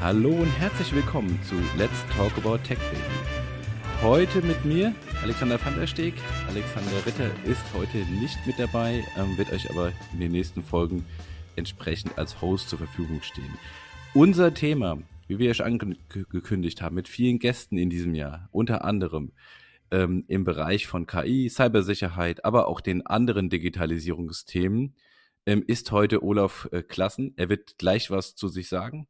Hallo und herzlich willkommen zu Let's Talk About Tech Baby. Heute mit mir Alexander van der Steg. Alexander Ritter ist heute nicht mit dabei, ähm, wird euch aber in den nächsten Folgen entsprechend als Host zur Verfügung stehen. Unser Thema, wie wir ja schon angekündigt haben, mit vielen Gästen in diesem Jahr, unter anderem ähm, im Bereich von KI, Cybersicherheit, aber auch den anderen Digitalisierungsthemen, ähm, ist heute Olaf äh, Klassen. Er wird gleich was zu sich sagen.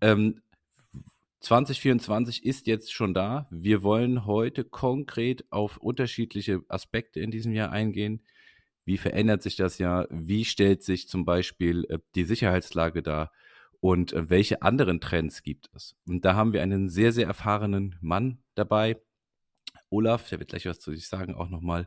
Ähm, 2024 ist jetzt schon da. Wir wollen heute konkret auf unterschiedliche Aspekte in diesem Jahr eingehen. Wie verändert sich das Jahr? Wie stellt sich zum Beispiel äh, die Sicherheitslage dar? Und äh, welche anderen Trends gibt es? Und da haben wir einen sehr, sehr erfahrenen Mann dabei. Olaf, der wird gleich was zu sich sagen, auch nochmal.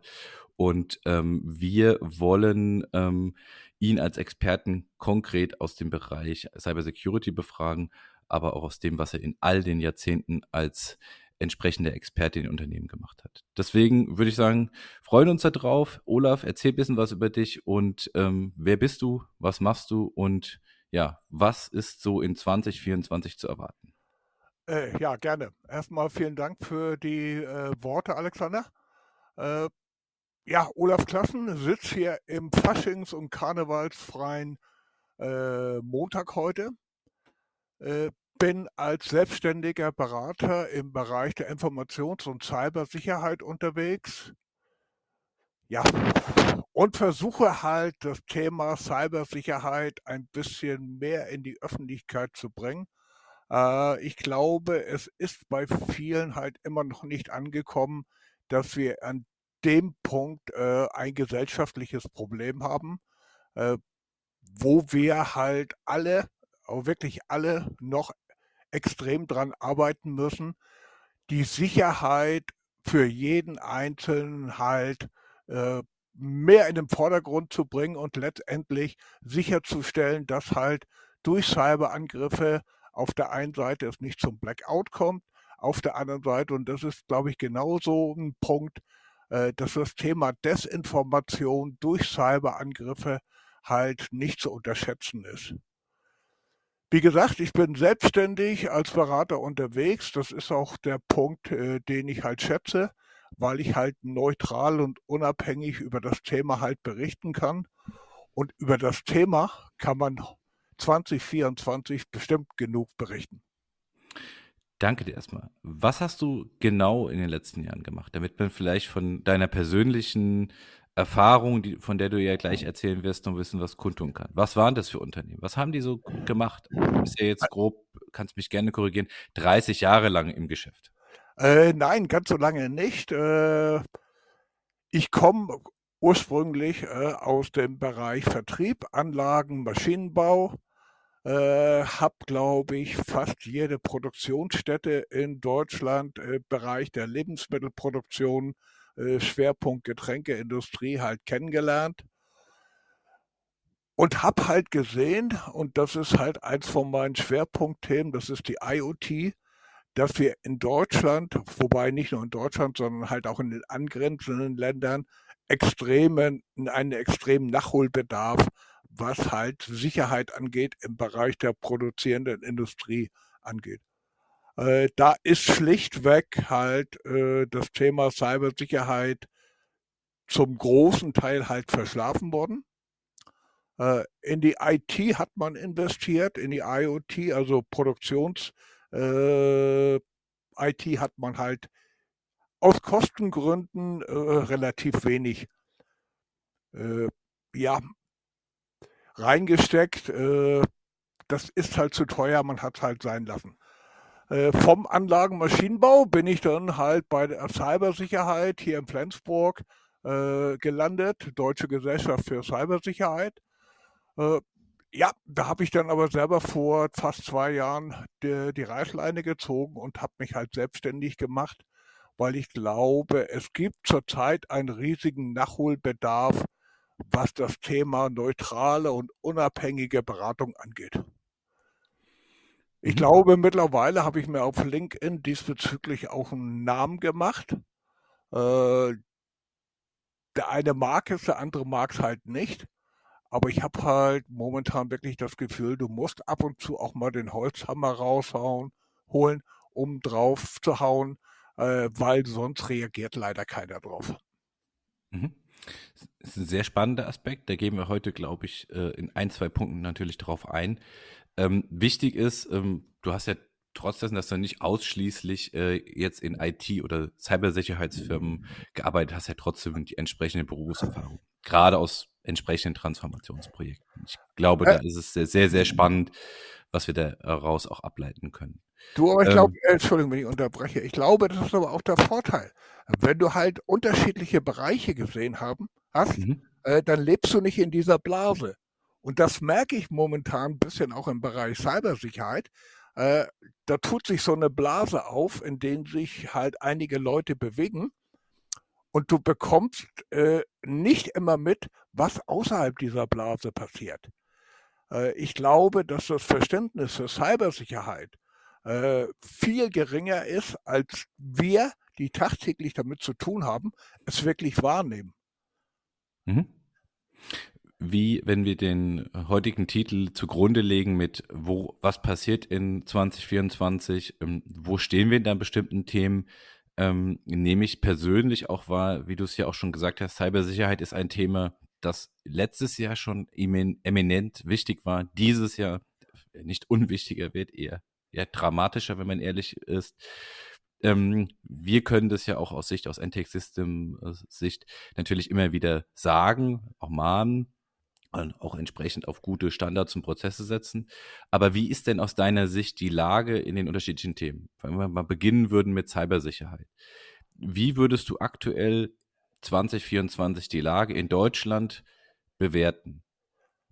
Und ähm, wir wollen ähm, ihn als Experten konkret aus dem Bereich Cybersecurity befragen, aber auch aus dem, was er in all den Jahrzehnten als entsprechende Experte in Unternehmen gemacht hat. Deswegen würde ich sagen, freuen uns darauf. Olaf, erzähl ein bisschen was über dich und ähm, wer bist du, was machst du und ja, was ist so in 2024 zu erwarten? Äh, ja, gerne. Erstmal vielen Dank für die äh, Worte, Alexander. Äh, ja, Olaf Klassen sitzt hier im Faschings- und Karnevalsfreien äh, Montag heute. Äh, bin als selbstständiger Berater im Bereich der Informations- und Cybersicherheit unterwegs. Ja, und versuche halt das Thema Cybersicherheit ein bisschen mehr in die Öffentlichkeit zu bringen. Äh, ich glaube, es ist bei vielen halt immer noch nicht angekommen, dass wir an dem Punkt äh, ein gesellschaftliches Problem haben, äh, wo wir halt alle, wirklich alle noch extrem dran arbeiten müssen, die Sicherheit für jeden Einzelnen halt äh, mehr in den Vordergrund zu bringen und letztendlich sicherzustellen, dass halt durch Cyberangriffe auf der einen Seite es nicht zum Blackout kommt, auf der anderen Seite, und das ist, glaube ich, genauso ein Punkt, dass das Thema Desinformation durch Cyberangriffe halt nicht zu unterschätzen ist. Wie gesagt, ich bin selbstständig als Berater unterwegs. Das ist auch der Punkt, äh, den ich halt schätze, weil ich halt neutral und unabhängig über das Thema halt berichten kann. Und über das Thema kann man 2024 bestimmt genug berichten. Danke dir erstmal. Was hast du genau in den letzten Jahren gemacht, damit man vielleicht von deiner persönlichen Erfahrung, die, von der du ja gleich erzählen wirst, noch wissen, was kundtun kann. Was waren das für Unternehmen? Was haben die so gemacht? Du bist ja jetzt grob, kannst mich gerne korrigieren, 30 Jahre lang im Geschäft. Äh, nein, ganz so lange nicht. Äh, ich komme ursprünglich äh, aus dem Bereich Vertrieb, Anlagen, Maschinenbau äh, habe, glaube ich, fast jede Produktionsstätte in Deutschland äh, Bereich der Lebensmittelproduktion, äh, Schwerpunkt Getränkeindustrie halt kennengelernt. Und habe halt gesehen, und das ist halt eins von meinen Schwerpunktthemen, das ist die IoT, dass wir in Deutschland, wobei nicht nur in Deutschland, sondern halt auch in den angrenzenden Ländern, extremen, einen extremen Nachholbedarf was halt Sicherheit angeht im Bereich der produzierenden Industrie angeht. Äh, da ist schlichtweg halt äh, das Thema Cybersicherheit zum großen Teil halt verschlafen worden. Äh, in die IT hat man investiert, in die IoT, also Produktions äh, hat man halt aus Kostengründen äh, relativ wenig äh, ja, reingesteckt. Äh, das ist halt zu teuer, man hat es halt sein lassen. Äh, vom Anlagenmaschinenbau bin ich dann halt bei der Cybersicherheit hier in Flensburg äh, gelandet, Deutsche Gesellschaft für Cybersicherheit. Äh, ja, da habe ich dann aber selber vor fast zwei Jahren die, die Reißleine gezogen und habe mich halt selbstständig gemacht, weil ich glaube, es gibt zurzeit einen riesigen Nachholbedarf was das Thema neutrale und unabhängige Beratung angeht. Ich mhm. glaube, mittlerweile habe ich mir auf LinkedIn diesbezüglich auch einen Namen gemacht. Äh, der eine mag es, der andere mag es halt nicht. Aber ich habe halt momentan wirklich das Gefühl, du musst ab und zu auch mal den Holzhammer raushauen, holen, um drauf zu hauen, äh, weil sonst reagiert leider keiner drauf. Mhm. Das ist ein sehr spannender Aspekt. Da gehen wir heute, glaube ich, äh, in ein, zwei Punkten natürlich darauf ein. Ähm, wichtig ist, ähm, du hast ja trotz dessen, dass du nicht ausschließlich äh, jetzt in IT- oder Cybersicherheitsfirmen gearbeitet hast, ja trotzdem die entsprechende Berufserfahrung. Gerade aus entsprechenden Transformationsprojekten. Ich glaube, da ist es sehr, sehr, sehr spannend, was wir daraus auch ableiten können. Du, aber ich glaube, ähm, Entschuldigung, wenn ich unterbreche, ich glaube, das ist aber auch der Vorteil. Wenn du halt unterschiedliche Bereiche gesehen haben, hast, mhm. äh, dann lebst du nicht in dieser Blase. Und das merke ich momentan ein bisschen auch im Bereich Cybersicherheit. Äh, da tut sich so eine Blase auf, in der sich halt einige Leute bewegen. Und du bekommst äh, nicht immer mit, was außerhalb dieser Blase passiert. Äh, ich glaube, dass das Verständnis für Cybersicherheit äh, viel geringer ist, als wir, die tagtäglich damit zu tun haben, es wirklich wahrnehmen. Mhm wie wenn wir den heutigen Titel zugrunde legen mit wo was passiert in 2024, ähm, wo stehen wir in da bestimmten Themen, ähm, nehme ich persönlich auch wahr, wie du es ja auch schon gesagt hast, Cybersicherheit ist ein Thema, das letztes Jahr schon eminent wichtig war, dieses Jahr nicht unwichtiger wird, eher, eher dramatischer, wenn man ehrlich ist. Ähm, wir können das ja auch aus Sicht, aus NTEC System äh, natürlich immer wieder sagen, auch mahnen, auch entsprechend auf gute Standards und Prozesse setzen. Aber wie ist denn aus deiner Sicht die Lage in den unterschiedlichen Themen? Wenn wir mal beginnen würden mit Cybersicherheit. Wie würdest du aktuell 2024 die Lage in Deutschland bewerten?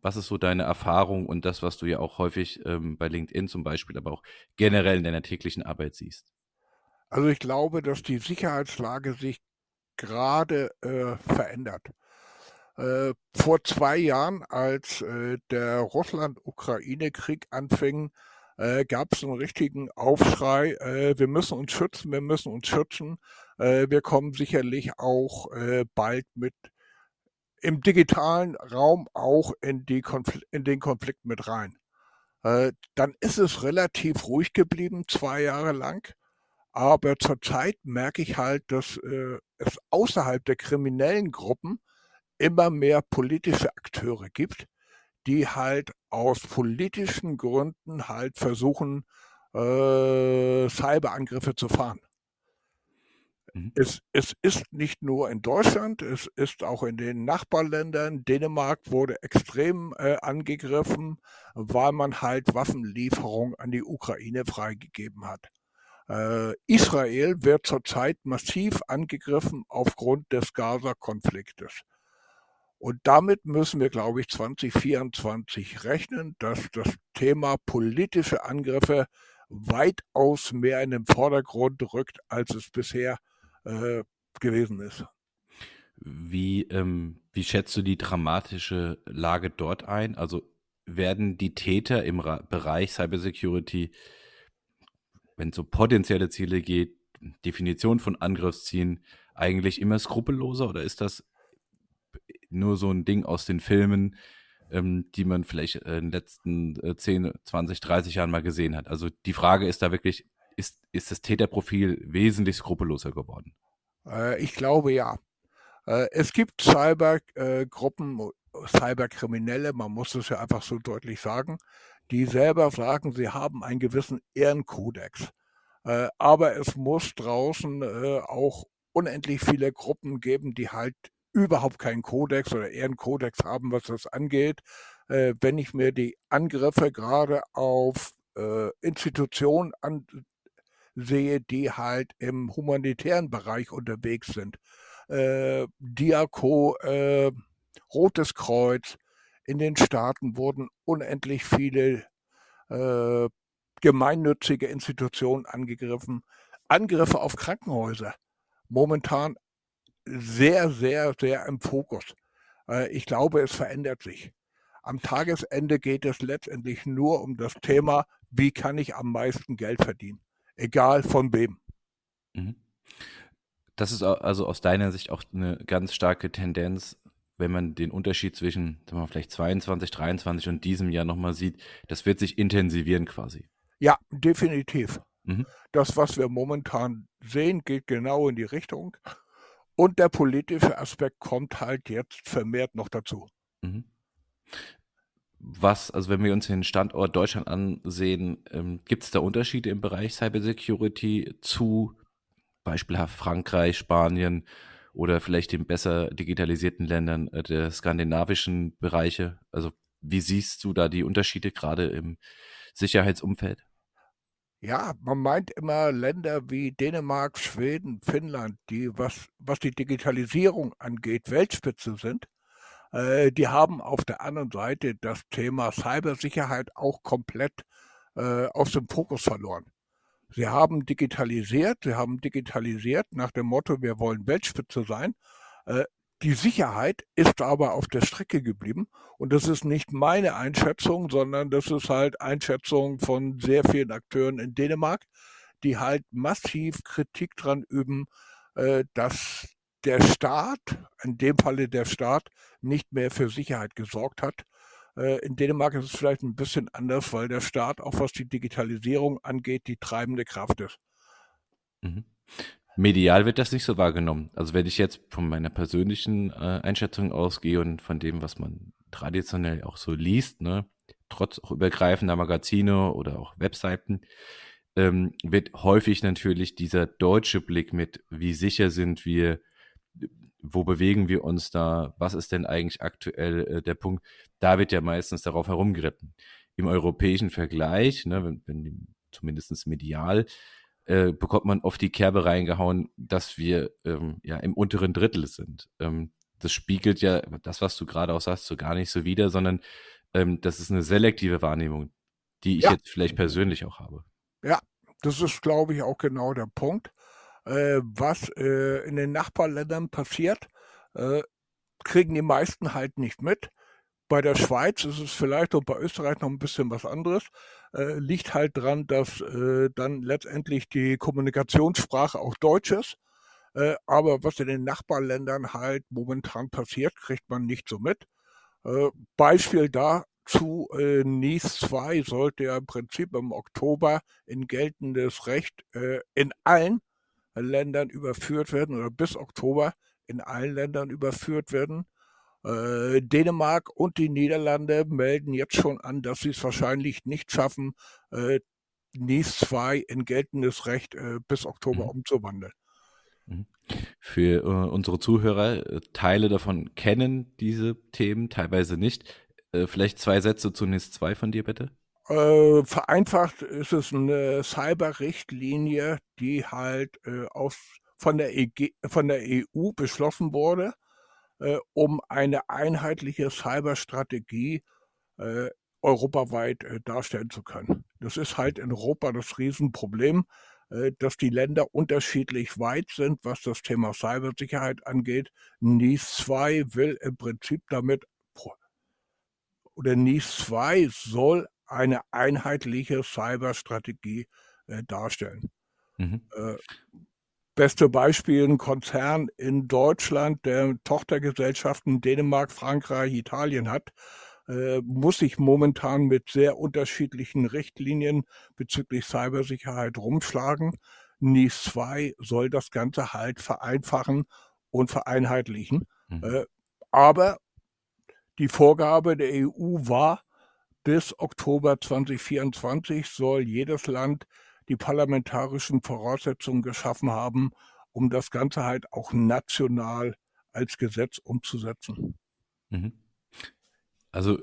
Was ist so deine Erfahrung und das, was du ja auch häufig ähm, bei LinkedIn zum Beispiel, aber auch generell in deiner täglichen Arbeit siehst? Also ich glaube, dass die Sicherheitslage sich gerade äh, verändert. Äh, vor zwei Jahren, als äh, der Russland-Ukraine-Krieg anfing, äh, gab es einen richtigen Aufschrei. Äh, wir müssen uns schützen, wir müssen uns schützen. Äh, wir kommen sicherlich auch bald mit im digitalen Raum auch in, die Konfl in den Konflikt mit rein. dann ist es relativ ruhig geblieben, zwei Jahre lang. Aber zurzeit merke ich halt, dass es außerhalb der kriminellen Gruppen immer mehr politische Akteure gibt, die halt aus politischen Gründen halt versuchen, äh, Cyberangriffe zu fahren. Mhm. Es, es ist nicht nur in Deutschland, es ist auch in den Nachbarländern. Dänemark wurde extrem äh, angegriffen, weil man halt Waffenlieferungen an die Ukraine freigegeben hat. Äh, Israel wird zurzeit massiv angegriffen aufgrund des Gaza-Konfliktes. Und damit müssen wir, glaube ich, 2024 rechnen, dass das Thema politische Angriffe weitaus mehr in den Vordergrund rückt, als es bisher äh, gewesen ist. Wie, ähm, wie schätzt du die dramatische Lage dort ein? Also werden die Täter im Ra Bereich Cybersecurity, wenn es um potenzielle Ziele geht, Definition von Angriffszielen, eigentlich immer skrupelloser oder ist das nur so ein Ding aus den Filmen, ähm, die man vielleicht in den letzten äh, 10, 20, 30 Jahren mal gesehen hat. Also die Frage ist da wirklich, ist, ist das Täterprofil wesentlich skrupelloser geworden? Äh, ich glaube ja. Äh, es gibt Cybergruppen, äh, Cyberkriminelle, man muss es ja einfach so deutlich sagen, die selber sagen, sie haben einen gewissen Ehrenkodex. Aber es muss draußen auch unendlich viele Gruppen geben, die halt überhaupt keinen Kodex oder eher einen Kodex haben, was das angeht. Äh, wenn ich mir die Angriffe gerade auf äh, Institutionen ansehe, die halt im humanitären Bereich unterwegs sind, äh, Diako, äh, Rotes Kreuz, in den Staaten wurden unendlich viele äh, gemeinnützige Institutionen angegriffen. Angriffe auf Krankenhäuser. Momentan sehr, sehr, sehr im Fokus. Äh, ich glaube, es verändert sich. Am Tagesende geht es letztendlich nur um das Thema, wie kann ich am meisten Geld verdienen, egal von wem. Mhm. Das ist also aus deiner Sicht auch eine ganz starke Tendenz, wenn man den Unterschied zwischen sagen wir, vielleicht 22, 23 und diesem Jahr nochmal sieht, das wird sich intensivieren quasi. Ja, definitiv. Mhm. Das, was wir momentan sehen, geht genau in die Richtung. Und der politische Aspekt kommt halt jetzt vermehrt noch dazu. Mhm. Was, also wenn wir uns den Standort Deutschland ansehen, ähm, gibt es da Unterschiede im Bereich Cybersecurity zu beispielhaft Frankreich, Spanien oder vielleicht den besser digitalisierten Ländern äh, der skandinavischen Bereiche? Also wie siehst du da die Unterschiede gerade im Sicherheitsumfeld? Ja, man meint immer Länder wie Dänemark, Schweden, Finnland, die, was, was die Digitalisierung angeht, Weltspitze sind. Äh, die haben auf der anderen Seite das Thema Cybersicherheit auch komplett äh, aus dem Fokus verloren. Sie haben digitalisiert, sie haben digitalisiert nach dem Motto, wir wollen Weltspitze sein. Äh, die Sicherheit ist aber auf der Strecke geblieben und das ist nicht meine Einschätzung, sondern das ist halt Einschätzung von sehr vielen Akteuren in Dänemark, die halt massiv Kritik dran üben, dass der Staat, in dem Falle der Staat, nicht mehr für Sicherheit gesorgt hat. Äh, in Dänemark ist es vielleicht ein bisschen anders, weil der Staat, auch was die Digitalisierung angeht, die treibende Kraft ist. Mhm. Medial wird das nicht so wahrgenommen. Also wenn ich jetzt von meiner persönlichen äh, Einschätzung ausgehe und von dem, was man traditionell auch so liest, ne, trotz auch übergreifender Magazine oder auch Webseiten, ähm, wird häufig natürlich dieser deutsche Blick mit, wie sicher sind wir, wo bewegen wir uns da, was ist denn eigentlich aktuell äh, der Punkt, da wird ja meistens darauf herumgeritten. Im europäischen Vergleich, ne, wenn, wenn zumindest medial, äh, bekommt man oft die Kerbe reingehauen, dass wir ähm, ja im unteren Drittel sind. Ähm, das spiegelt ja das, was du gerade auch sagst, so gar nicht so wider, sondern ähm, das ist eine selektive Wahrnehmung, die ich ja. jetzt vielleicht persönlich auch habe. Ja, das ist, glaube ich, auch genau der Punkt. Äh, was äh, in den Nachbarländern passiert, äh, kriegen die meisten halt nicht mit. Bei der Schweiz ist es vielleicht und bei Österreich noch ein bisschen was anderes. Äh, liegt halt dran, dass äh, dann letztendlich die Kommunikationssprache auch Deutsch ist. Äh, aber was in den Nachbarländern halt momentan passiert, kriegt man nicht so mit. Beispiel dazu, NIS 2 sollte ja im Prinzip im Oktober in geltendes Recht in allen Ländern überführt werden oder bis Oktober in allen Ländern überführt werden. Äh, Dänemark und die Niederlande melden jetzt schon an, dass sie es wahrscheinlich nicht schaffen, äh, NIS 2 in geltendes Recht äh, bis Oktober mhm. umzuwandeln. Mhm. Für äh, unsere Zuhörer, äh, Teile davon kennen diese Themen, teilweise nicht. Äh, vielleicht zwei Sätze zu NIS 2 von dir, bitte. Äh, vereinfacht ist es eine Cyber-Richtlinie, die halt äh, aus, von, der EG, von der EU beschlossen wurde äh, um eine einheitliche Cyberstrategie äh, europaweit äh, darstellen zu können. Das ist halt in Europa das Riesenproblem, äh, dass die Länder unterschiedlich weit sind, was das Thema Cybersicherheit angeht. NIS 2 will im Prinzip damit, oder NIS 2 soll eine einheitliche Cyberstrategie äh, darstellen. Mhm. Äh, Beste Beispiel ein Konzern in Deutschland, der Tochtergesellschaften Dänemark, Frankreich, Italien hat, äh, muss sich momentan mit sehr unterschiedlichen Richtlinien bezüglich Cybersicherheit rumschlagen. NIS 2 soll das Ganze halt vereinfachen und vereinheitlichen. Mhm. Äh, aber die Vorgabe der EU war, bis Oktober 2024 soll jedes Land die parlamentarischen Voraussetzungen geschaffen haben, um das Ganze halt auch national als Gesetz umzusetzen. Mhm. Also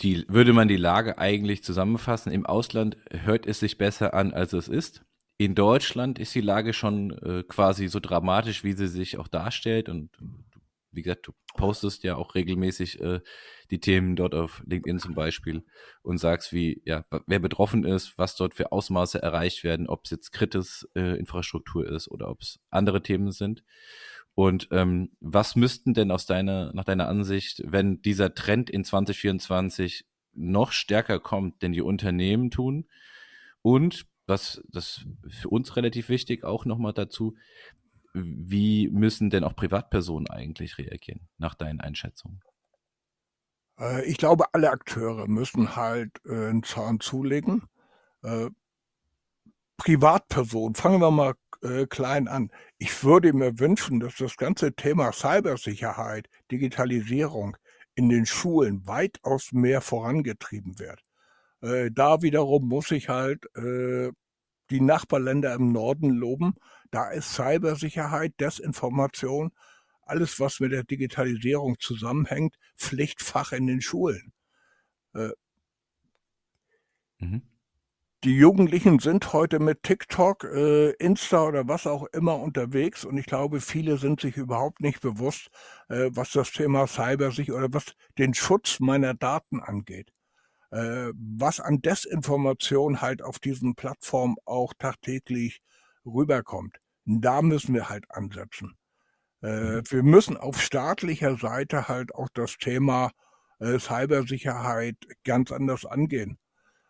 die, würde man die Lage eigentlich zusammenfassen, im Ausland hört es sich besser an, als es ist. In Deutschland ist die Lage schon äh, quasi so dramatisch, wie sie sich auch darstellt. Und wie gesagt, du postest ja auch regelmäßig äh, die Themen dort auf LinkedIn zum Beispiel und sagst, wie, ja, wer betroffen ist, was dort für Ausmaße erreicht werden, ob es jetzt kritis äh, Infrastruktur ist oder ob es andere Themen sind. Und ähm, was müssten denn aus deiner, nach deiner Ansicht, wenn dieser Trend in 2024 noch stärker kommt, denn die Unternehmen tun? Und was das für uns relativ wichtig auch nochmal dazu, wie müssen denn auch Privatpersonen eigentlich reagieren, nach deinen Einschätzungen? Äh, ich glaube, alle Akteure müssen halt äh, einen Zahn zulegen. Äh, Privatpersonen, fangen wir mal klein an. Ich würde mir wünschen, dass das ganze Thema Cybersicherheit, Digitalisierung in den Schulen weitaus mehr vorangetrieben wird. Da wiederum muss ich halt die Nachbarländer im Norden loben. Da ist Cybersicherheit, Desinformation, alles, was mit der Digitalisierung zusammenhängt, Pflichtfach in den Schulen. Äh, mhm. Die Jugendlichen sind heute mit TikTok, äh, Insta oder was auch immer unterwegs und ich glaube, viele sind sich überhaupt nicht bewusst, äh, was das Thema Cyber sich oder was den Schutz meiner Daten angeht. Äh, was an Desinformation halt auf diesen Plattformen auch tagtäglich rüberkommt. Da müssen wir halt ansetzen. Äh, mhm. wir müssen auf staatlicher Seite halt auch das Thema äh, Cybersicherheit ganz anders angehen.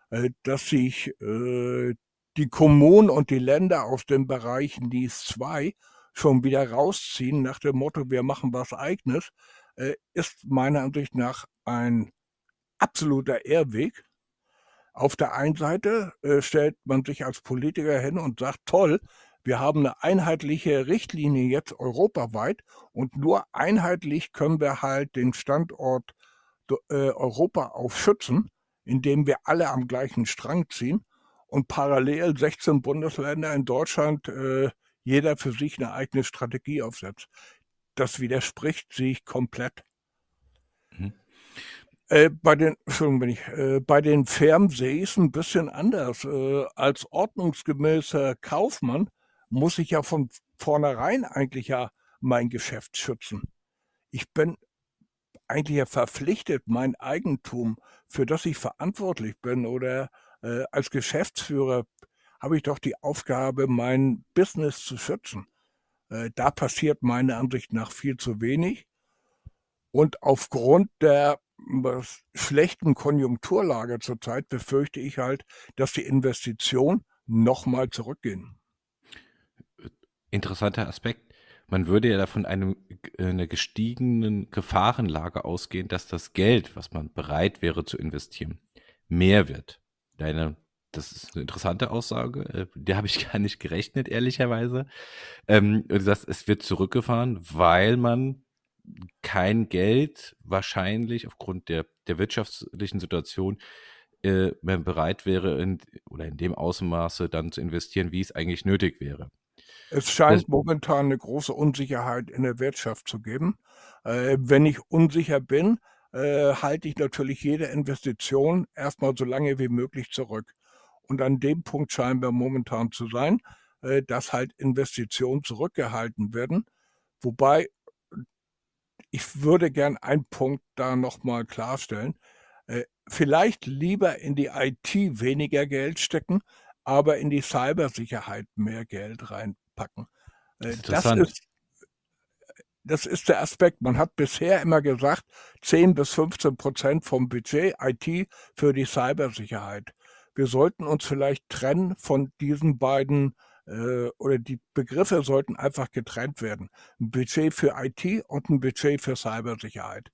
Äh, dass sich äh, die Kommunen und die Länder aus dem Bereich NIS 2 schon wieder rausziehen nach dem Motto, wir machen was eigenes, äh, ist meiner Ansicht nach ein absoluter Irrweg. Auf der einen Seite stellt man sich als Politiker hin und sagt, toll, wir haben eine einheitliche Richtlinie jetzt europaweit und nur einheitlich können wir halt den Standort Europa aufschützen indem wir alle am gleichen Strang ziehen und parallel 16 Bundesländer in Deutschland äh, jeder für sich eine eigene Strategie aufsetzt. Das widerspricht sich komplett. Mhm. Äh, bei den, Entschuldigung, ich, äh, bei den Firmen sehe ich es ein bisschen anders. Äh, als ordnungsgemäßer Kaufmann muss ich ja von vornherein eigentlich ja mein Geschäft schützen. Ich bin eigentlich ja verpflichtet, mein Eigentum, für das ich verantwortlich bin oder äh, als Geschäftsführer habe ich doch die Aufgabe, mein Business zu schützen. Äh, da passiert meiner Ansicht nach viel zu wenig. Und aufgrund der schlechten Konjunkturlage zurzeit befürchte ich halt, dass die Investitionen nochmal zurückgehen. Interessanter Aspekt. Man würde ja davon einem, äh, einer gestiegenen Gefahrenlage ausgehen, dass das Geld, was man bereit wäre zu investieren, mehr wird. Deine, das ist eine interessante Aussage. Äh, der habe ich gar nicht gerechnet, ehrlicherweise. Ähm, du sagst, es wird zurückgefahren, weil man kein Geld wahrscheinlich aufgrund der, der wirtschaftlichen Situation äh, bereit wäre in, oder in dem Ausmaße dann zu investieren, wie es eigentlich nötig wäre. Es scheint momentan eine große Unsicherheit in der Wirtschaft zu geben. Äh, wenn ich unsicher bin, äh, halte ich natürlich jede Investition erstmal so lange wie möglich zurück. Und an dem Punkt scheinen wir momentan zu sein, äh, dass halt Investitionen zurückgehalten werden. Wobei ich würde gern einen Punkt da nochmal klarstellen. Äh, vielleicht lieber in die IT weniger Geld stecken, aber in die Cybersicherheit mehr Geld rein packen. Äh, das ist, das ist der Aspekt. Man hat bisher immer gesagt, 10 bis 15 Prozent vom Budget IT für die Cybersicherheit. Wir sollten uns vielleicht trennen von diesen beiden äh, oder die Begriffe sollten einfach getrennt werden. Ein Budget für IT und ein Budget für Cybersicherheit.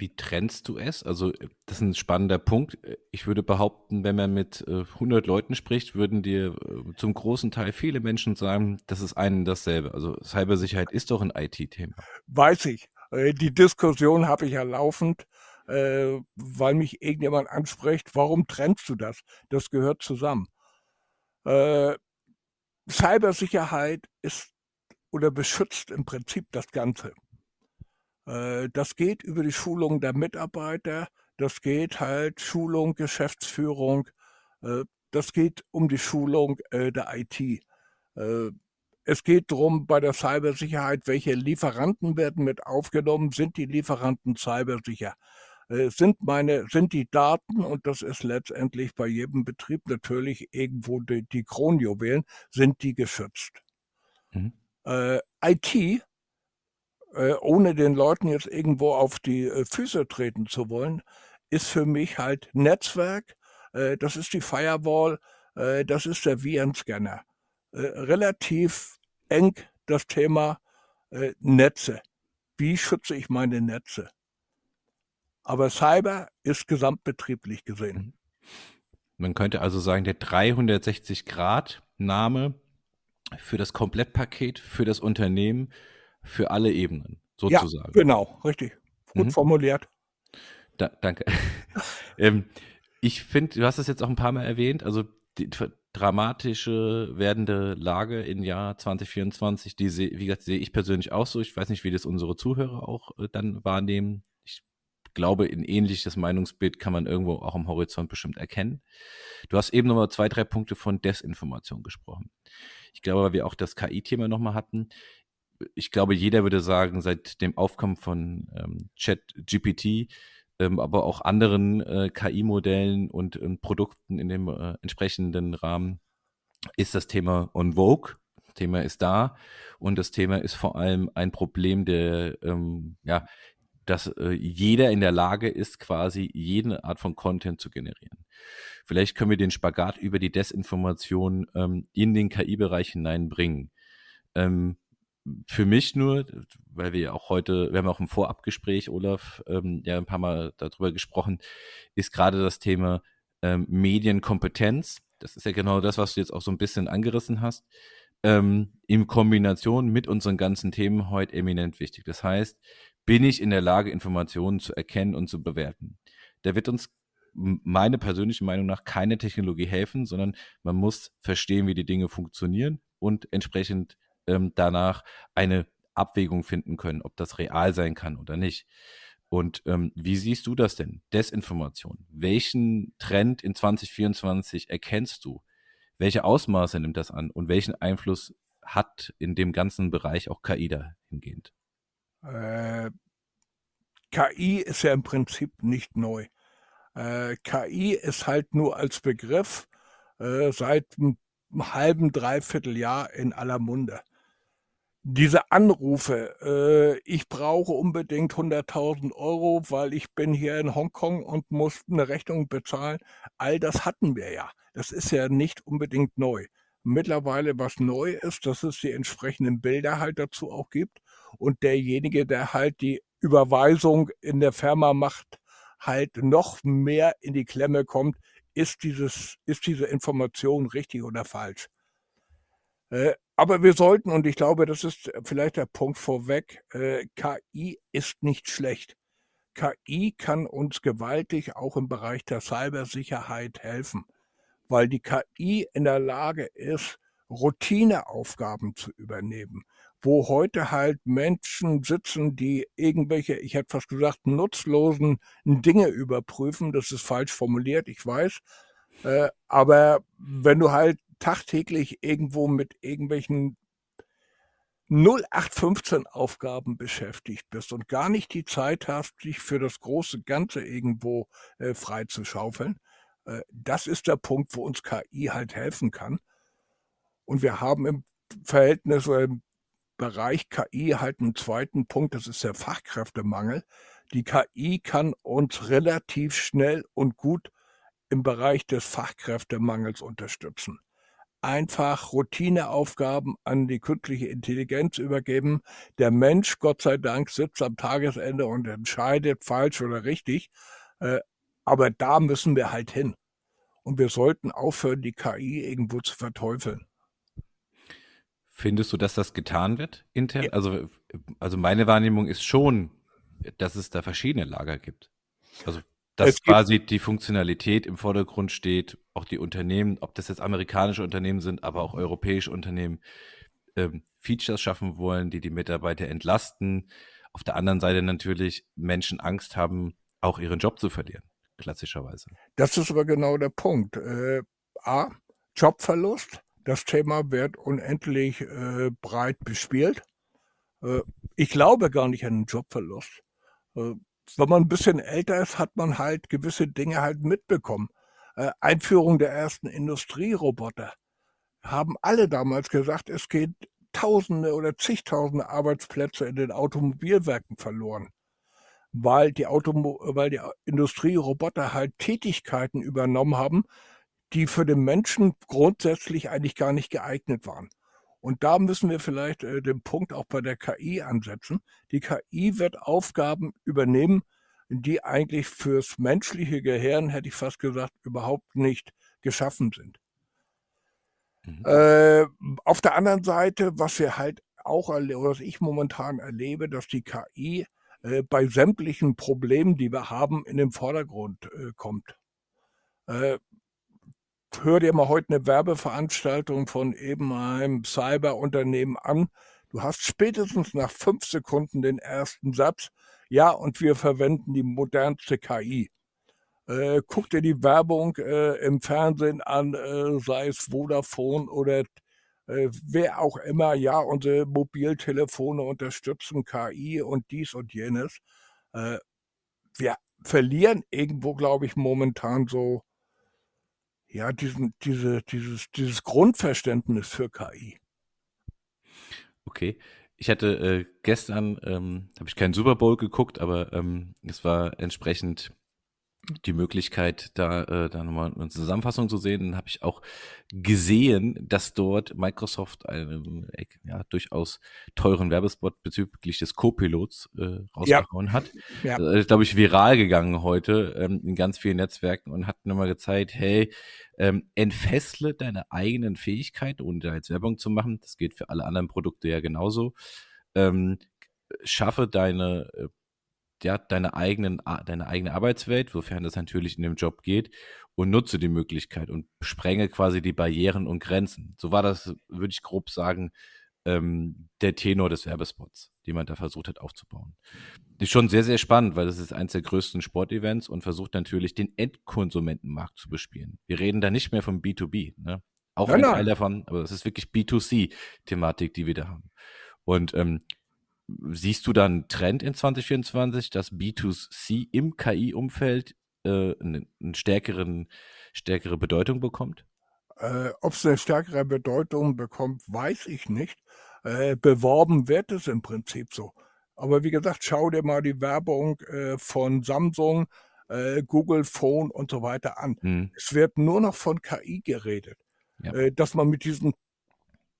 Wie trennst du es? Also, das ist ein spannender Punkt. Ich würde behaupten, wenn man mit äh, 100 Leuten spricht, würden dir äh, zum großen Teil viele Menschen sagen, das ist einen dasselbe. Also, Cybersicherheit ist doch ein IT-Thema. Weiß ich. Äh, die Diskussion habe ich ja laufend, äh, weil mich irgendjemand anspricht, warum trennst du das? Das gehört zusammen. Cybersicherheit ist oder beschützt im Prinzip das Ganze. Äh, das geht über die Schulung der Mitarbeiter, das geht halt Schulung, Geschäftsführung, äh, das geht um die Schulung äh, der IT. Es geht darum, bei der Cybersicherheit, welche Lieferanten werden mit aufgenommen, sind die Lieferanten cybersicher? Sind meine, sind die Daten, und das ist letztendlich bei jedem Betrieb natürlich irgendwo die, die Kronjuwelen, sind die geschützt? Mhm. Äh, IT äh, ohne den Leuten jetzt irgendwo auf die äh, Füße treten zu wollen, ist für mich halt Netzwerk, äh, das ist die Firewall, das ist der Virenscanner. relativ eng das Thema äh, Netze. Wie schütze ich meine Netze? Aber Cyber ist gesamtbetrieblich gesehen. Mhm. Man könnte also sagen, der 360-Grad-Name für das Komplettpaket, für das Unternehmen, für alle Ebenen, sozusagen. Ja, genau, richtig. Gut mhm. formuliert. Da, danke. ähm, ich finde, du hast es jetzt auch ein paar Mal erwähnt, also die dramatische werdende Lage im Jahr 2024, die sehe, wie gesagt, sehe ich persönlich auch so. Ich weiß nicht, wie das unsere Zuhörer auch äh, dann wahrnehmen. Ich glaube, ein ähnliches Meinungsbild kann man irgendwo auch am Horizont bestimmt erkennen. Du hast eben nochmal zwei, drei Punkte von Desinformation gesprochen. Ich glaube, weil wir auch das KI-Thema nochmal hatten. Ich glaube, jeder würde sagen, seit dem Aufkommen von ähm, Chat GPT ähm, aber auch anderen äh, KI-Modellen und ähm, Produkten in dem äh, entsprechenden Rahmen ist das Thema on Vogue. Thema ist da und das Thema ist vor allem ein Problem der, ähm, ja, dass äh, jeder in der Lage ist, quasi jede Art von Content zu generieren. Vielleicht können wir den Spagat über die Desinformation ähm, in den KI-Bereich hineinbringen. Ähm, für mich nur, weil wir ja auch heute, wir haben auch im Vorabgespräch, Olaf, ähm, ja ein paar Mal darüber gesprochen, ist gerade das Thema ähm, Medienkompetenz. Das ist ja genau das, was du jetzt auch so ein bisschen angerissen hast. Ähm, in Kombination mit unseren ganzen Themen heute eminent wichtig. Das heißt, bin ich in der Lage, Informationen zu erkennen und zu bewerten? Da wird uns meine persönliche Meinung nach keine Technologie helfen, sondern man muss verstehen, wie die Dinge funktionieren und entsprechend ähm, danach eine Abwägung finden können, ob das real sein kann oder nicht. Und ähm, wie siehst du das denn? Desinformation. Welchen Trend in 2024 erkennst du? Welche Ausmaße nimmt das an und welchen Einfluss hat in dem ganzen Bereich auch KI dahingehend? Äh, KI ist ja im Prinzip nicht neu. Äh, KI ist halt nur als Begriff äh, seit einem halben, dreiviertel Jahr in aller Munde diese Anrufe, äh, ich brauche unbedingt 100.000 Euro, weil ich bin hier in Hongkong und muss eine Rechnung bezahlen, all das hatten wir ja. Das ist ja nicht unbedingt neu. Mittlerweile was neu ist, dass es die entsprechenden Bilder halt dazu auch gibt und derjenige, der halt die Überweisung in der Firma macht, halt noch mehr in die Klemme kommt, ist dieses, ist diese Information richtig oder falsch. Äh, aber wir sollten, und ich glaube, das ist vielleicht der Punkt vorweg, äh, KI ist nicht schlecht. KI kann uns gewaltig auch im Bereich der Cybersicherheit helfen, weil die KI in der Lage ist, Routineaufgaben zu übernehmen, wo heute halt Menschen sitzen, die irgendwelche, ich hätte fast gesagt, nutzlosen Dinge überprüfen. Das ist falsch formuliert, ich weiß. Äh, aber wenn du halt tagtäglich irgendwo mit irgendwelchen 0815 Aufgaben beschäftigt bist und gar nicht die Zeit hast, dich für das große Ganze irgendwo äh, frei zu schaufeln. Äh, das ist der Punkt, wo uns KI halt helfen kann. Und wir haben im Verhältnis oder im Bereich KI halt einen zweiten Punkt, das ist der Fachkräftemangel. Die KI kann uns relativ schnell und gut im Bereich des Fachkräftemangels unterstützen einfach Routineaufgaben an die künstliche Intelligenz übergeben. Der Mensch, Gott sei Dank, sitzt am Tagesende und entscheidet falsch oder richtig. Äh, aber da müssen wir halt hin. Und wir sollten aufhören, die KI irgendwo zu verteufeln. Findest du, dass das getan wird intern? Ja. Also, also meine Wahrnehmung ist schon, dass es da verschiedene Lager gibt. Also dass quasi die Funktionalität im Vordergrund steht, auch die Unternehmen, ob das jetzt amerikanische Unternehmen sind, aber auch europäische Unternehmen, ähm, Features schaffen wollen, die die Mitarbeiter entlasten. Auf der anderen Seite natürlich Menschen Angst haben, auch ihren Job zu verlieren, klassischerweise. Das ist aber genau der Punkt. Äh, A, Jobverlust. Das Thema wird unendlich äh, breit bespielt. Äh, ich glaube gar nicht an einen Jobverlust. Äh, wenn man ein bisschen älter ist, hat man halt gewisse Dinge halt mitbekommen. Äh, Einführung der ersten Industrieroboter haben alle damals gesagt, es geht Tausende oder zigtausende Arbeitsplätze in den Automobilwerken verloren, weil die, Automo weil die Industrieroboter halt Tätigkeiten übernommen haben, die für den Menschen grundsätzlich eigentlich gar nicht geeignet waren. Und da müssen wir vielleicht äh, den Punkt auch bei der KI ansetzen. Die KI wird Aufgaben übernehmen, die eigentlich fürs menschliche Gehirn, hätte ich fast gesagt, überhaupt nicht geschaffen sind. Mhm. Äh, auf der anderen Seite, was wir halt auch, oder was ich momentan erlebe, dass die KI äh, bei sämtlichen Problemen, die wir haben, in den Vordergrund äh, kommt. Hör dir mal heute eine Werbeveranstaltung von eben einem Cyberunternehmen an. Du hast spätestens nach fünf Sekunden den ersten Satz. Ja, und wir verwenden die modernste KI. Äh, guck dir die Werbung äh, im Fernsehen an, äh, sei es Vodafone oder äh, wer auch immer. Ja, unsere Mobiltelefone unterstützen KI und dies und jenes. Äh, wir verlieren irgendwo, glaube ich, momentan so ja, diesen, diese, dieses, dieses Grundverständnis für KI. Okay. Ich hatte äh, gestern, ähm, habe ich keinen Super Bowl geguckt, aber ähm, es war entsprechend die Möglichkeit, da, äh, da nochmal eine Zusammenfassung zu sehen. Dann habe ich auch gesehen, dass dort Microsoft einen äh, ja, durchaus teuren Werbespot bezüglich des Co-Pilots äh, rausgehauen ja. hat. Ja. Das ist, glaube ich, viral gegangen heute ähm, in ganz vielen Netzwerken und hat nochmal gezeigt, hey, ähm, entfessle deine eigenen Fähigkeiten, ohne da jetzt Werbung zu machen. Das geht für alle anderen Produkte ja genauso. Ähm, schaffe deine äh, ja, deine, eigenen, deine eigene Arbeitswelt, wofern das natürlich in dem Job geht, und nutze die Möglichkeit und sprenge quasi die Barrieren und Grenzen. So war das, würde ich grob sagen, ähm, der Tenor des Werbespots, den man da versucht hat aufzubauen. Ist schon sehr, sehr spannend, weil das ist eines der größten Sportevents und versucht natürlich den Endkonsumentenmarkt zu bespielen. Wir reden da nicht mehr vom B2B, ne? Auch nein, ein. Teil davon, aber es ist wirklich B2C-Thematik, die wir da haben. Und ähm, siehst du da einen Trend in 2024, dass B2C im KI-Umfeld äh, eine, eine stärkeren, stärkere Bedeutung bekommt? Äh, Ob es eine stärkere Bedeutung bekommt, weiß ich nicht. Äh, beworben wird es im Prinzip so. Aber wie gesagt, schau dir mal die Werbung äh, von Samsung, äh, Google Phone und so weiter an. Hm. Es wird nur noch von KI geredet. Ja. Äh, dass man mit diesem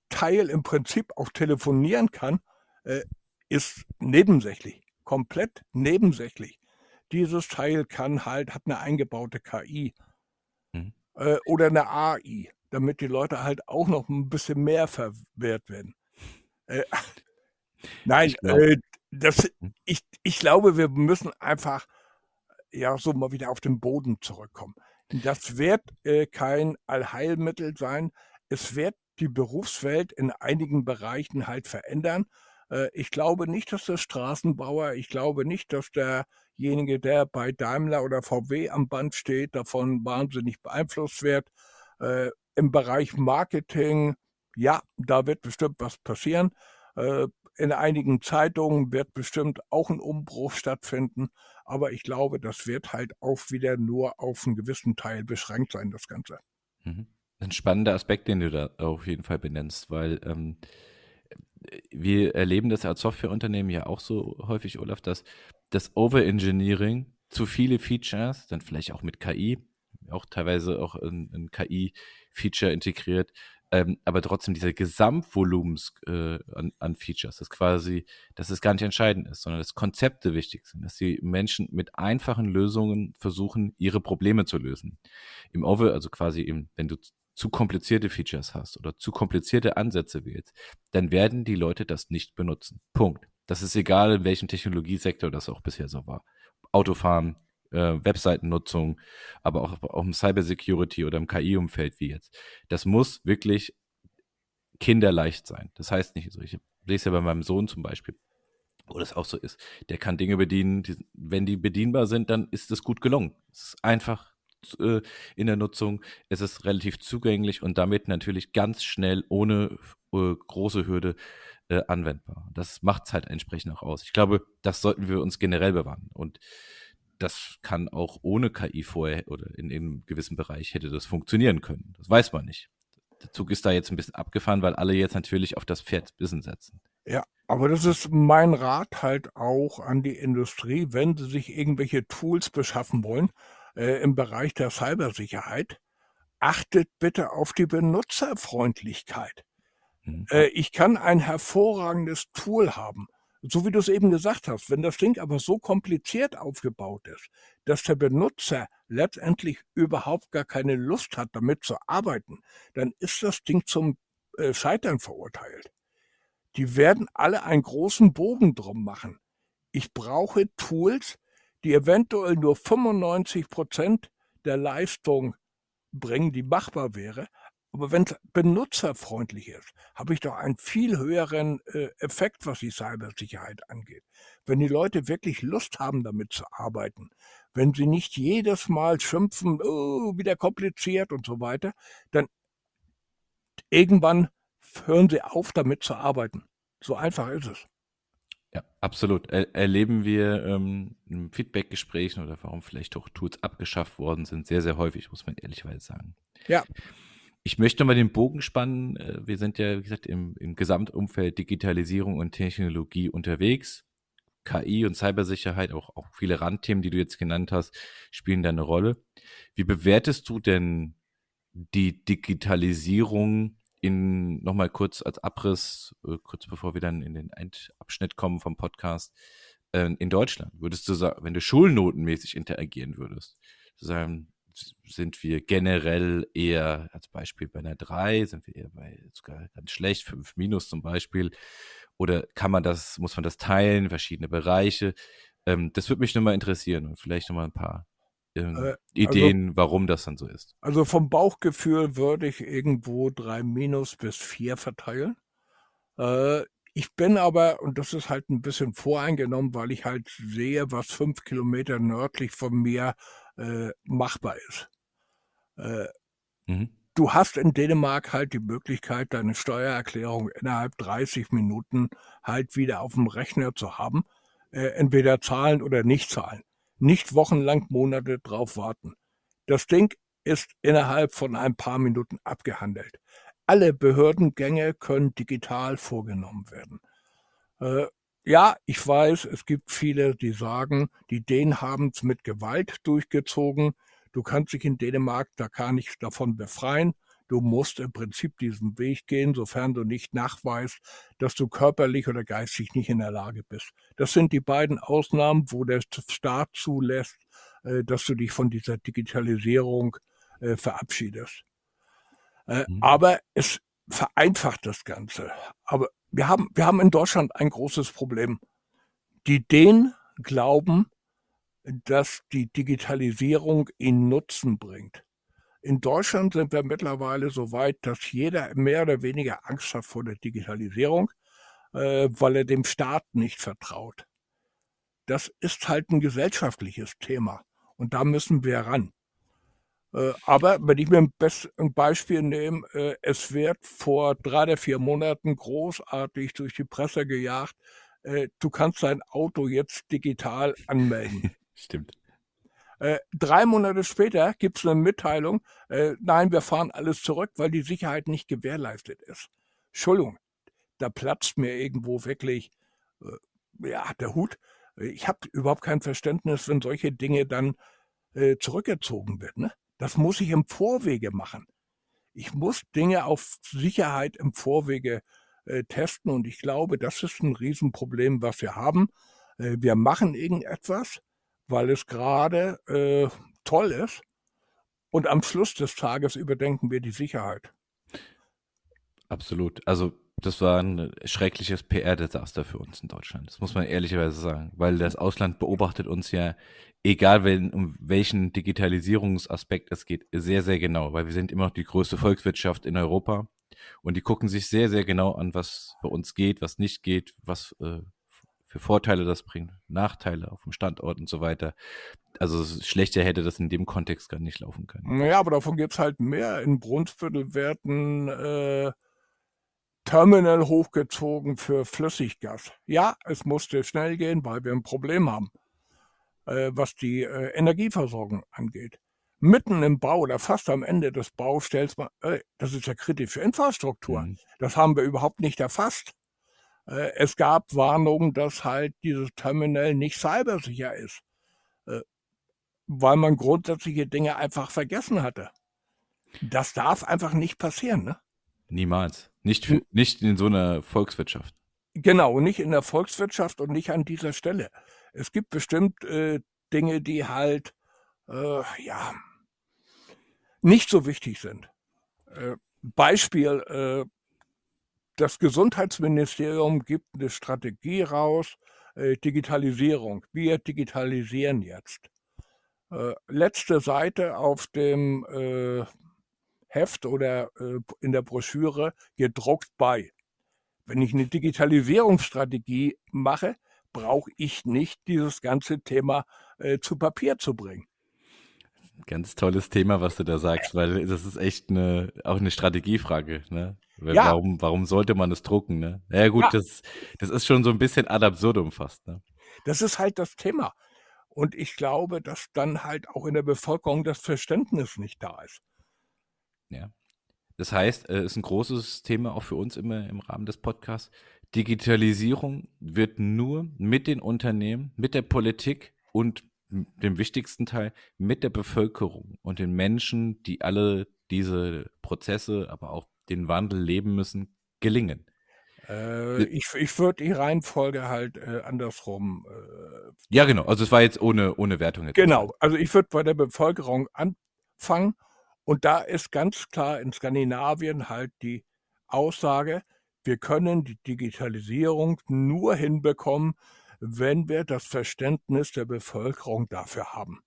Teil im Prinzip auch telefonieren kann, äh, ist nebensächlich, komplett nebensächlich. Dieses Teil kann halt, hat eine eingebaute KI mhm. äh, oder eine AI, damit die Leute halt auch noch ein bisschen mehr verwehrt werden. Äh, nein, ich, glaub, äh, das, mhm. ich, ich glaube, wir müssen einfach ja so mal wieder auf den Boden zurückkommen. Das wird äh, kein Allheilmittel sein. Es wird die Berufswelt in einigen Bereichen halt verändern. Äh, ich glaube nicht, dass der Straßenbauer, ich glaube nicht, dass derjenige, der bei Daimler oder VW am Band steht, davon wahnsinnig beeinflusst wird. Äh, Im Bereich Marketing, ja, da wird bestimmt was passieren. Äh, in einigen Zeitungen wird bestimmt auch ein Umbruch stattfinden, aber ich glaube, das wird halt auch wieder nur auf einen gewissen Teil beschränkt sein, das Ganze. Mhm. Ein spannender Aspekt, den du da auf jeden Fall benennst, weil ähm, wir erleben das als Softwareunternehmen ja auch so häufig, Olaf, dass das Overengineering zu viele Features, dann vielleicht auch mit KI, auch teilweise auch ein, ein KI-Feature integriert, ähm, aber trotzdem dieser Gesamtvolumens äh, an, an, Features, das quasi, dass es gar nicht entscheidend ist, sondern dass Konzepte wichtig sind, dass die Menschen mit einfachen Lösungen versuchen, ihre Probleme zu lösen. Im Over, also quasi im, wenn du zu komplizierte Features hast oder zu komplizierte Ansätze wählst, dann werden die Leute das nicht benutzen. Punkt. Das ist egal, in welchem Technologiesektor das auch bisher so war. Autofahren, äh, Webseitennutzung, aber auch, auch im Cybersecurity oder im KI-Umfeld wie jetzt. Das muss wirklich kinderleicht sein. Das heißt nicht so. Ich lese ja bei meinem Sohn zum Beispiel, wo das auch so ist. Der kann Dinge bedienen, die, wenn die bedienbar sind, dann ist es gut gelungen. Es ist einfach äh, in der Nutzung. Es ist relativ zugänglich und damit natürlich ganz schnell ohne äh, große Hürde äh, anwendbar. Das macht es halt entsprechend auch aus. Ich glaube, das sollten wir uns generell bewahren. Und das kann auch ohne KI vorher oder in einem gewissen Bereich hätte das funktionieren können. Das weiß man nicht. Der Zug ist da jetzt ein bisschen abgefahren, weil alle jetzt natürlich auf das Pferd Wissen setzen. Ja, aber das ist mein Rat halt auch an die Industrie, wenn sie sich irgendwelche Tools beschaffen wollen, äh, im Bereich der Cybersicherheit, achtet bitte auf die Benutzerfreundlichkeit. Mhm. Äh, ich kann ein hervorragendes Tool haben. So wie du es eben gesagt hast, wenn das Ding aber so kompliziert aufgebaut ist, dass der Benutzer letztendlich überhaupt gar keine Lust hat, damit zu arbeiten, dann ist das Ding zum äh, Scheitern verurteilt. Die werden alle einen großen Bogen drum machen. Ich brauche Tools, die eventuell nur 95 Prozent der Leistung bringen, die machbar wäre. Aber wenn es benutzerfreundlich ist, habe ich doch einen viel höheren äh, Effekt, was die Cybersicherheit angeht. Wenn die Leute wirklich Lust haben, damit zu arbeiten, wenn sie nicht jedes Mal schimpfen, oh, wieder kompliziert und so weiter, dann irgendwann hören sie auf, damit zu arbeiten. So einfach ist es. Ja, absolut. Er erleben wir ähm, in Feedback-Gesprächen oder warum vielleicht auch Tools abgeschafft worden sind, sehr, sehr häufig, muss man ehrlicherweise sagen. Ja. Ich möchte mal den Bogen spannen. Äh, wir sind ja, wie gesagt, im, im Gesamtumfeld Digitalisierung und Technologie unterwegs. KI und Cybersicherheit, auch, auch viele Randthemen, die du jetzt genannt hast, spielen da eine Rolle. Wie bewertest du denn die Digitalisierung in nochmal kurz als Abriss, äh, kurz bevor wir dann in den Endabschnitt kommen vom Podcast, äh, in Deutschland? Würdest du sagen, wenn du schulnotenmäßig interagieren würdest, sagen, sind wir generell eher, als Beispiel bei einer 3, sind wir eher bei sogar ganz schlecht, 5 minus zum Beispiel, oder kann man das, muss man das teilen, verschiedene Bereiche? Ähm, das würde mich nochmal interessieren und vielleicht nochmal ein paar ähm, äh, Ideen, also, warum das dann so ist. Also vom Bauchgefühl würde ich irgendwo drei Minus bis vier verteilen. Äh, ich bin aber, und das ist halt ein bisschen voreingenommen, weil ich halt sehe, was fünf Kilometer nördlich von mir äh, machbar ist. Äh, mhm. Du hast in Dänemark halt die Möglichkeit, deine Steuererklärung innerhalb 30 Minuten halt wieder auf dem Rechner zu haben. Äh, entweder zahlen oder nicht zahlen nicht wochenlang Monate drauf warten. Das Ding ist innerhalb von ein paar Minuten abgehandelt. Alle Behördengänge können digital vorgenommen werden. Äh, ja, ich weiß, es gibt viele, die sagen, die Dänen haben es mit Gewalt durchgezogen. Du kannst dich in Dänemark da gar nicht davon befreien. Du musst im Prinzip diesen Weg gehen, sofern du nicht nachweist, dass du körperlich oder geistig nicht in der Lage bist. Das sind die beiden Ausnahmen, wo der Staat zulässt, äh, dass du dich von dieser Digitalisierung äh, verabschiedest. Äh, mhm. Aber es vereinfacht das Ganze. Aber wir haben, wir haben in Deutschland ein großes Problem. Die Dänen glauben, dass die Digitalisierung ihnen Nutzen bringt. In Deutschland sind wir mittlerweile so weit, dass jeder mehr oder weniger Angst hat vor der Digitalisierung, äh, weil er dem Staat nicht vertraut. Das ist halt ein gesellschaftliches Thema und da müssen wir ran. Äh, aber wenn ich mir ein, Beispiel nehme, äh, es wird vor drei oder vier Monaten großartig durch die Presse gejagt, äh, du kannst dein Auto jetzt digital anmelden. Stimmt. Äh, drei Monate später gibt es eine Mitteilung, äh, nein, wir fahren alles zurück, weil die Sicherheit nicht gewährleistet ist. Entschuldigung, da platzt mir irgendwo wirklich äh, ja, der Hut. Ich habe überhaupt kein Verständnis, wenn solche Dinge dann äh, zurückgezogen werden. Ne? Das muss ich im Vorwege machen. Ich muss Dinge auf Sicherheit im Vorwege äh, testen und ich glaube, das ist ein Riesenproblem, was wir haben. Wir machen irgendetwas, weil es gerade äh, toll ist. Und am Schluss des Tages überdenken wir die Sicherheit. Absolut. Also das war ein schreckliches PR-Desaster für uns in Deutschland. Das muss man ehrlicherweise sagen, weil das Ausland beobachtet uns ja, egal wenn, um welchen Digitalisierungsaspekt es geht, sehr, sehr genau, weil wir sind immer noch die größte Volkswirtschaft in Europa und die gucken sich sehr, sehr genau an, was bei uns geht, was nicht geht, was äh, für Vorteile das bringt, Nachteile auf dem Standort und so weiter. Also schlechter hätte das in dem Kontext gar nicht laufen können. Naja, aber davon gibt es halt mehr. In Brunsviertel werden äh, Terminal hochgezogen für Flüssiggas. Ja, es musste schnell gehen, weil wir ein Problem haben, äh, was die äh, Energieversorgung angeht. Mitten im Bau oder fast am Ende des Baus stellst man, äh, das ist ja kritische Infrastruktur. Mhm. Das haben wir überhaupt nicht erfasst. Äh, es gab Warnungen, dass halt dieses Terminal nicht cybersicher ist, äh, weil man grundsätzliche Dinge einfach vergessen hatte. Das darf einfach nicht passieren, ne? Niemals. Nicht, für, nicht in so einer Volkswirtschaft. Genau, nicht in der Volkswirtschaft und nicht an dieser Stelle. Es gibt bestimmt äh, Dinge, die halt, äh, ja, nicht so wichtig sind. Äh, Beispiel, äh, das Gesundheitsministerium gibt eine Strategie raus, äh, Digitalisierung. Wir digitalisieren jetzt. Äh, letzte Seite auf dem äh, Heft oder äh, in der Broschüre gedruckt bei. Wenn ich eine Digitalisierungsstrategie mache, brauche ich nicht dieses ganze Thema äh, zu Papier zu bringen. Ganz tolles Thema, was du da sagst, weil das ist echt eine, auch eine Strategiefrage. Ne? Ja. Warum, warum sollte man es drucken? Ne? Ja gut, Ja. Das, das ist schon so ein bisschen ad absurdum fast. Ne? Das ist halt das Thema. Und ich glaube, dass dann halt auch in der Bevölkerung das Verständnis nicht da ist. Ja. Das heißt, es ist ein großes Thema auch für uns immer im Rahmen des Podcasts. Digitalisierung wird nur mit den Unternehmen, mit der Politik und dem wichtigsten Teil mit der Bevölkerung und den Menschen, die alle diese Prozesse, aber auch den Wandel leben müssen, gelingen. Äh, ich ich würde die Reihenfolge halt äh, andersrum. Äh, Ja, genau. Also es war jetzt ohne, ohne Wertung. Jetzt genau, also ich würde bei der Bevölkerung anfangen. Und da ist ganz klar in Skandinavien halt die Aussage, wir können die Digitalisierung nur hinbekommen, wenn wir das Verständnis der Bevölkerung dafür haben.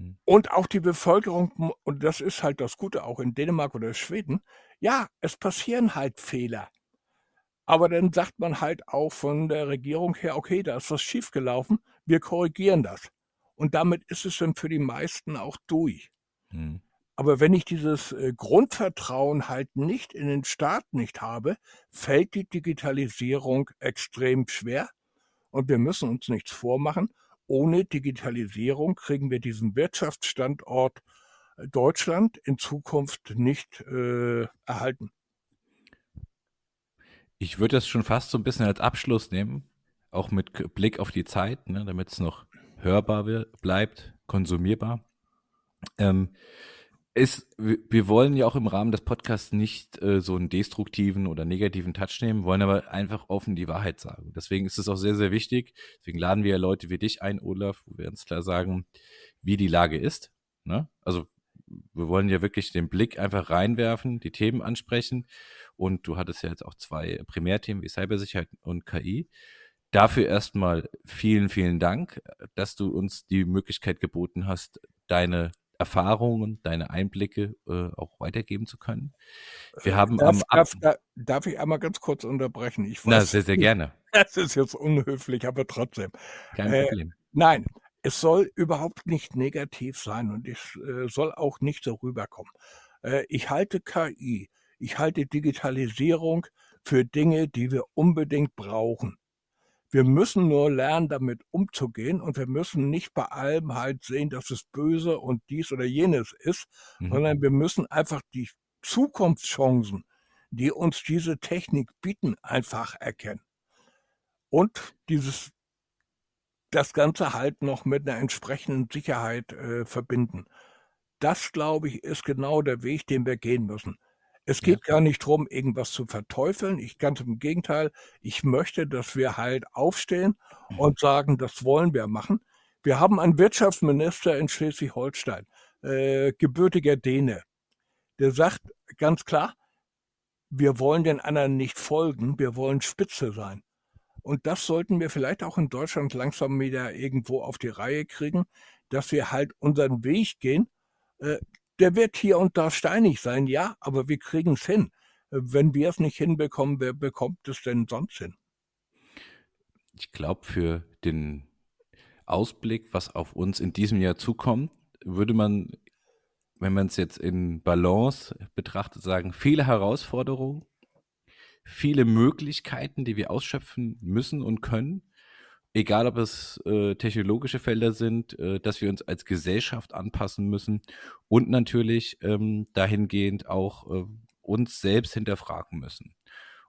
Hm. Und auch die Bevölkerung, und das ist halt das Gute auch in Dänemark oder Schweden, ja, es passieren halt Fehler. Aber dann sagt man halt auch von der Regierung her, okay, da ist was schiefgelaufen, wir korrigieren das. Und damit ist es dann für die meisten auch durch. Hm. Aber wenn ich dieses äh, Grundvertrauen halt nicht in den Staat nicht habe, fällt die Digitalisierung extrem schwer. Und wir müssen uns nichts vormachen. Ohne Digitalisierung kriegen wir diesen Wirtschaftsstandort äh, Deutschland in Zukunft nicht äh, erhalten. Ich würde das schon fast so ein bisschen als Abschluss nehmen, auch mit Blick auf die Zeit, ne, damit es noch hörbar wir- bleibt, konsumierbar. Ähm, wir wir wollen ja auch im Rahmen des Podcasts nicht äh, so einen destruktiven oder negativen Touch nehmen, wollen aber einfach offen die Wahrheit sagen. Deswegen ist es auch sehr, sehr wichtig. Deswegen laden wir ja Leute wie dich ein, Olaf, wo wir uns klar sagen, wie die Lage ist. Ne? Also wir wollen ja wirklich den Blick einfach reinwerfen, die Themen ansprechen. Und du hattest ja jetzt auch zwei Primärthemen wie Cybersicherheit und KI. Dafür erstmal vielen, vielen Dank, dass du uns die Möglichkeit geboten hast, deine Erfahrungen, deine Einblicke äh, auch weitergeben zu können. Wir haben Darf, am darf, darf, darf ich einmal ganz kurz unterbrechen? Ich Na, weiß, sehr, sehr gerne. das ist jetzt unhöflich, aber trotzdem. Kein Äh, Problem. Nein, es soll überhaupt nicht negativ sein und es äh, soll auch nicht so rüberkommen. Äh, ich halte KI, ich halte Digitalisierung für Dinge, die wir unbedingt brauchen. Wir müssen nur lernen, damit umzugehen und wir müssen nicht bei allem halt sehen, dass es böse und dies oder jenes ist, Mhm. sondern wir müssen einfach die Zukunftschancen, die uns diese Technik bieten, einfach erkennen. Und dieses, das Ganze halt noch mit einer entsprechenden Sicherheit äh, verbinden. Das, glaube ich, ist genau der Weg, den wir gehen müssen. Es Ja. geht gar nicht darum, irgendwas zu verteufeln. Ich ganz im Gegenteil, ich möchte, dass wir halt aufstehen und sagen, das wollen wir machen. Wir haben einen Wirtschaftsminister in Schleswig-Holstein, äh, gebürtiger Däne, der sagt ganz klar, wir wollen den anderen nicht folgen, wir wollen Spitze sein. Und das sollten wir vielleicht auch in Deutschland langsam wieder irgendwo auf die Reihe kriegen, dass wir halt unseren Weg gehen. Äh, der wird hier und da steinig sein, ja, aber wir kriegen es hin. Wenn wir es nicht hinbekommen, wer bekommt es denn sonst hin? Ich glaube, für den Ausblick, was auf uns in diesem Jahr zukommt, würde man, wenn man es jetzt in Balance betrachtet, sagen, viele Herausforderungen, viele Möglichkeiten, die wir ausschöpfen müssen und können, egal ob es äh, technologische Felder sind, äh, dass wir uns als Gesellschaft anpassen müssen und natürlich ähm, dahingehend auch äh, uns selbst hinterfragen müssen.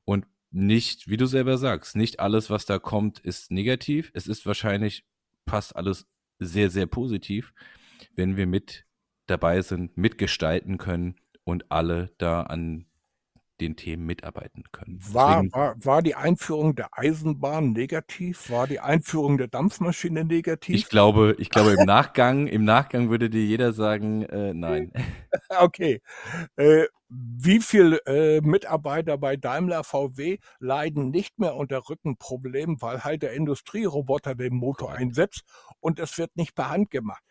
Und nicht, wie du selber sagst, nicht alles, was da kommt, ist negativ. Es ist wahrscheinlich fast alles sehr, sehr positiv, wenn wir mit dabei sind, mitgestalten können und alle da an den Themen mitarbeiten können. War, war, war die Einführung der Eisenbahn negativ? War die Einführung der Dampfmaschine negativ? Ich glaube, ich glaube im Nachgang, im Nachgang würde dir jeder sagen, äh, nein. okay. Äh, wie viele äh, Mitarbeiter bei Daimler VW leiden nicht mehr unter Rückenproblemen, weil halt der Industrieroboter den Motor einsetzt und es wird nicht per Hand gemacht.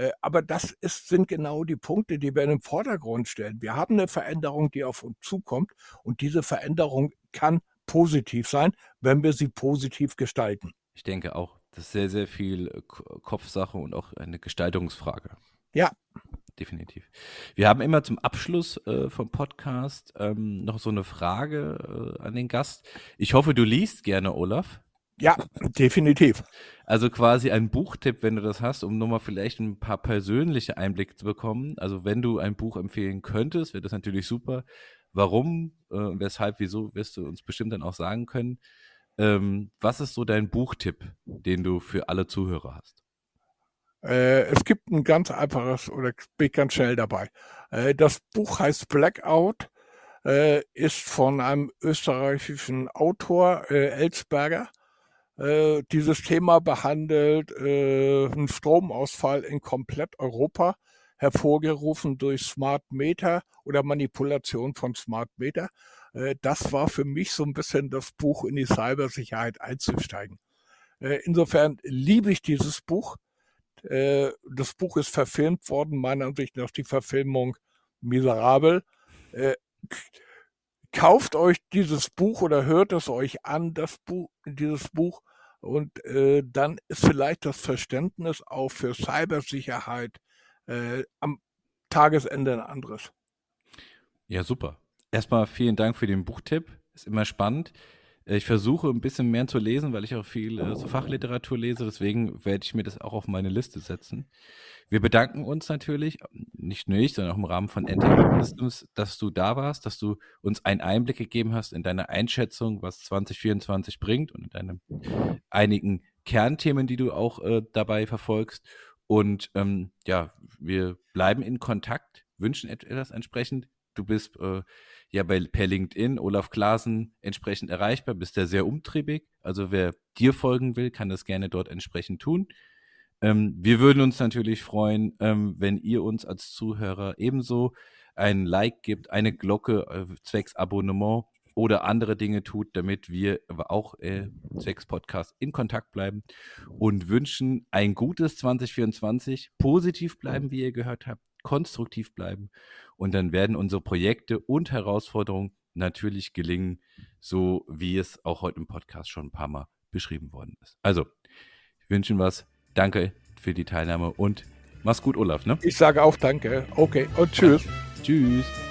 Äh, aber das ist, sind genau die Punkte, die wir in den Vordergrund stellen. Wir haben eine Veränderung, die auf uns zukommt und diese Veränderung kann positiv sein, wenn wir sie positiv gestalten. Ich denke auch, das ist sehr, sehr viel äh, Kopfsache und auch eine Gestaltungsfrage. Ja, definitiv. Wir haben immer zum Abschluss äh, vom Podcast ähm, noch so eine Frage äh, an den Gast. Ich hoffe, du liest gerne, Olaf. Ja, definitiv. Also quasi ein Buchtipp, wenn du das hast, um nochmal vielleicht ein paar persönliche Einblicke zu bekommen. Also wenn du ein Buch empfehlen könntest, wäre das natürlich super. Warum, äh, weshalb, wieso, wirst du uns bestimmt dann auch sagen können. Ähm, was ist so dein Buchtipp, den du für alle Zuhörer hast? Äh, es gibt ein ganz einfaches, oder bin ich ganz schnell dabei. Äh, das Buch heißt Blackout, äh, ist von einem österreichischen Autor, äh, Elsberger. Äh, dieses Thema behandelt äh, einen Stromausfall in komplett Europa, hervorgerufen durch Smart Meter oder Manipulation von Smart Meter. das war für mich so ein bisschen das Buch in die Cybersicherheit einzusteigen. insofern liebe ich dieses Buch äh, das Buch ist verfilmt worden, meiner Ansicht nach die Verfilmung miserabel. Äh, kauft euch dieses Buch oder hört es euch an, das Buch, dieses Buch, und äh, dann ist vielleicht das Verständnis auch für Cybersicherheit äh, am Tagesende ein anderes. Ja, super. Erstmal vielen Dank für den Buchtipp. Ist immer spannend. Ich versuche ein bisschen mehr zu lesen, weil ich auch viel äh, so Fachliteratur lese. Deswegen werde ich mir das auch auf meine Liste setzen. Wir bedanken uns natürlich, nicht nur ich, sondern auch im Rahmen von Systems, dass du da warst, dass du uns einen Einblick gegeben hast in deine Einschätzung, was 2024 bringt und in deinen einigen Kernthemen, die du auch äh, dabei verfolgst. Und ähm, ja, wir bleiben in Kontakt, wünschen etwas entsprechend. Du bist äh, ja bei, per LinkedIn Olaf Klaasen entsprechend erreichbar, bist ja sehr umtriebig. Also wer dir folgen will, kann das gerne dort entsprechend tun. Ähm, wir würden uns natürlich freuen, ähm, wenn ihr uns als Zuhörer ebenso ein Like gibt, eine Glocke äh, zwecks Abonnement oder andere Dinge tut, damit wir auch äh, zwecks Podcast in Kontakt bleiben und wünschen ein gutes 2024, positiv bleiben, wie ihr gehört habt, konstruktiv bleiben und dann werden unsere Projekte und Herausforderungen natürlich gelingen, so wie es auch heute im Podcast schon ein paar Mal beschrieben worden ist. Also, ich wünsche Ihnen was. Danke für die Teilnahme und mach's gut, Olaf. Ne? Ich sage auch danke. Okay und tschüss. Tschüss.